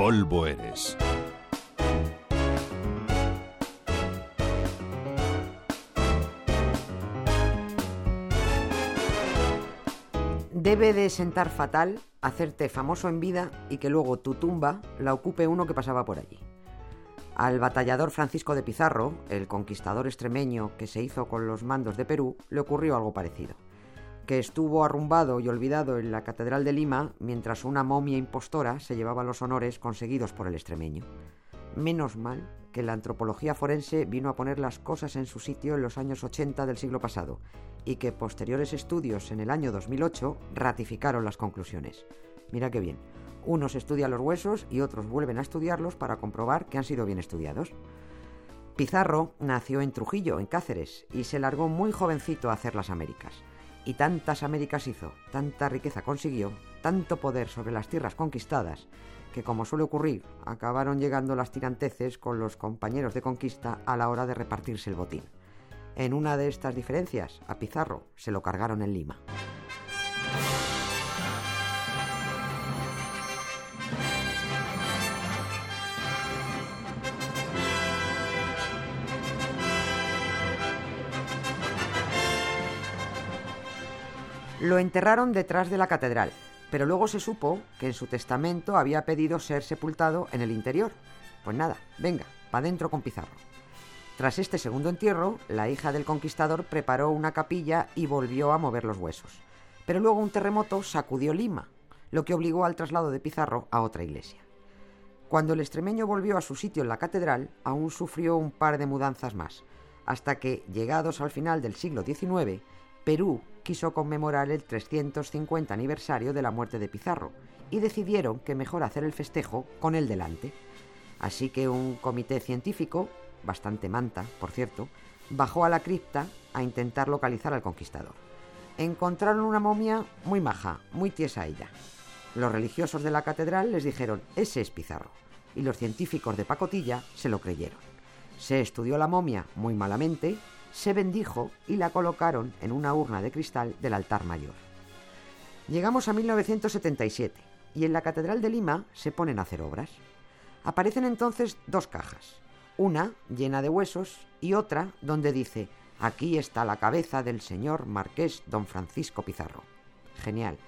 polvo eres. Debe de sentar fatal hacerte famoso en vida y que luego tu tumba la ocupe uno que pasaba por allí. Al batallador Francisco de Pizarro, el conquistador extremeño que se hizo con los mandos de Perú, le ocurrió algo parecido, que estuvo arrumbado y olvidado en la Catedral de Lima mientras una momia impostora se llevaba los honores conseguidos por el extremeño. Menos mal que la antropología forense vino a poner las cosas en su sitio en los años 80 del siglo pasado y que posteriores estudios en el año 2008 ratificaron las conclusiones. Mira qué bien. Unos estudian los huesos y otros vuelven a estudiarlos para comprobar que han sido bien estudiados. Pizarro nació en Trujillo, en Cáceres, y se largó muy jovencito a hacer las Américas. Y tantas Américas hizo, tanta riqueza consiguió, tanto poder sobre las tierras conquistadas, que como suele ocurrir, acabaron llegando las tiranteces con los compañeros de conquista a la hora de repartirse el botín. En una de estas diferencias, a Pizarro se lo cargaron en Lima. Lo enterraron detrás de la catedral, pero luego se supo que en su testamento había pedido ser sepultado en el interior. Pues nada, venga, pa' dentro con Pizarro. Tras este segundo entierro, la hija del conquistador preparó una capilla y volvió a mover los huesos. Pero luego un terremoto sacudió Lima, lo que obligó al traslado de Pizarro a otra iglesia. Cuando el extremeño volvió a su sitio en la catedral, aún sufrió un par de mudanzas más, hasta que, llegados al final del siglo XIX, Perú quiso conmemorar el 350 aniversario de la muerte de Pizarro y decidieron que mejor hacer el festejo con él delante. Así que un comité científico, bastante manta, por cierto, bajó a la cripta a intentar localizar al conquistador. Encontraron una momia muy maja, muy tiesa ella. Los religiosos de la catedral les dijeron, ese es Pizarro, y los científicos de pacotilla se lo creyeron. Se estudió la momia muy malamente se bendijo y la colocaron en una urna de cristal del altar mayor. Llegamos a 1977 y en la Catedral de Lima se ponen a hacer obras. Aparecen entonces dos cajas, una llena de huesos y otra donde dice, aquí está la cabeza del señor marqués don Francisco Pizarro. Genial.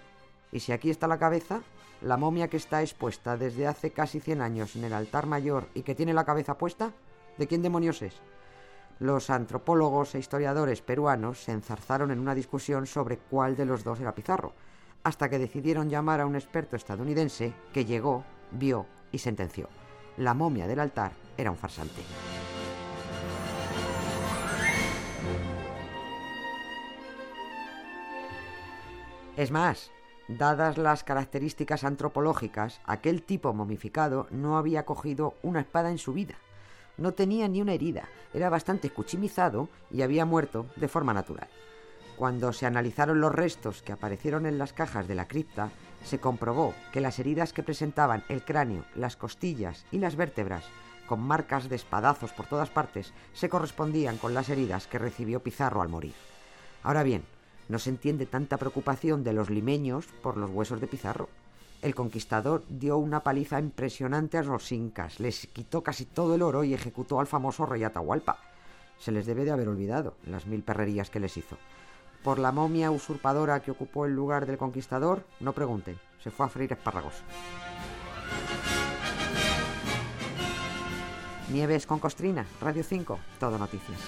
Y si aquí está la cabeza, la momia que está expuesta desde hace casi 100 años en el altar mayor y que tiene la cabeza puesta, ¿de quién demonios es? Los antropólogos e historiadores peruanos se enzarzaron en una discusión sobre cuál de los dos era Pizarro, hasta que decidieron llamar a un experto estadounidense que llegó, vio y sentenció. La momia del altar era un farsante. Es más, dadas las características antropológicas, aquel tipo momificado no había cogido una espada en su vida. No tenía ni una herida, era bastante escuchimizado y había muerto de forma natural. Cuando se analizaron los restos que aparecieron en las cajas de la cripta, se comprobó que las heridas que presentaban el cráneo, las costillas y las vértebras, con marcas de espadazos por todas partes, se correspondían con las heridas que recibió Pizarro al morir. Ahora bien, no se entiende tanta preocupación de los limeños por los huesos de Pizarro el conquistador dio una paliza impresionante a los incas, les quitó casi todo el oro y ejecutó al famoso rey Atahualpa. Se les debe de haber olvidado las mil perrerías que les hizo. Por la momia usurpadora que ocupó el lugar del conquistador, no pregunten, se fue a freír espárragos. Nieves con Costrina, Radio 5, todo noticias.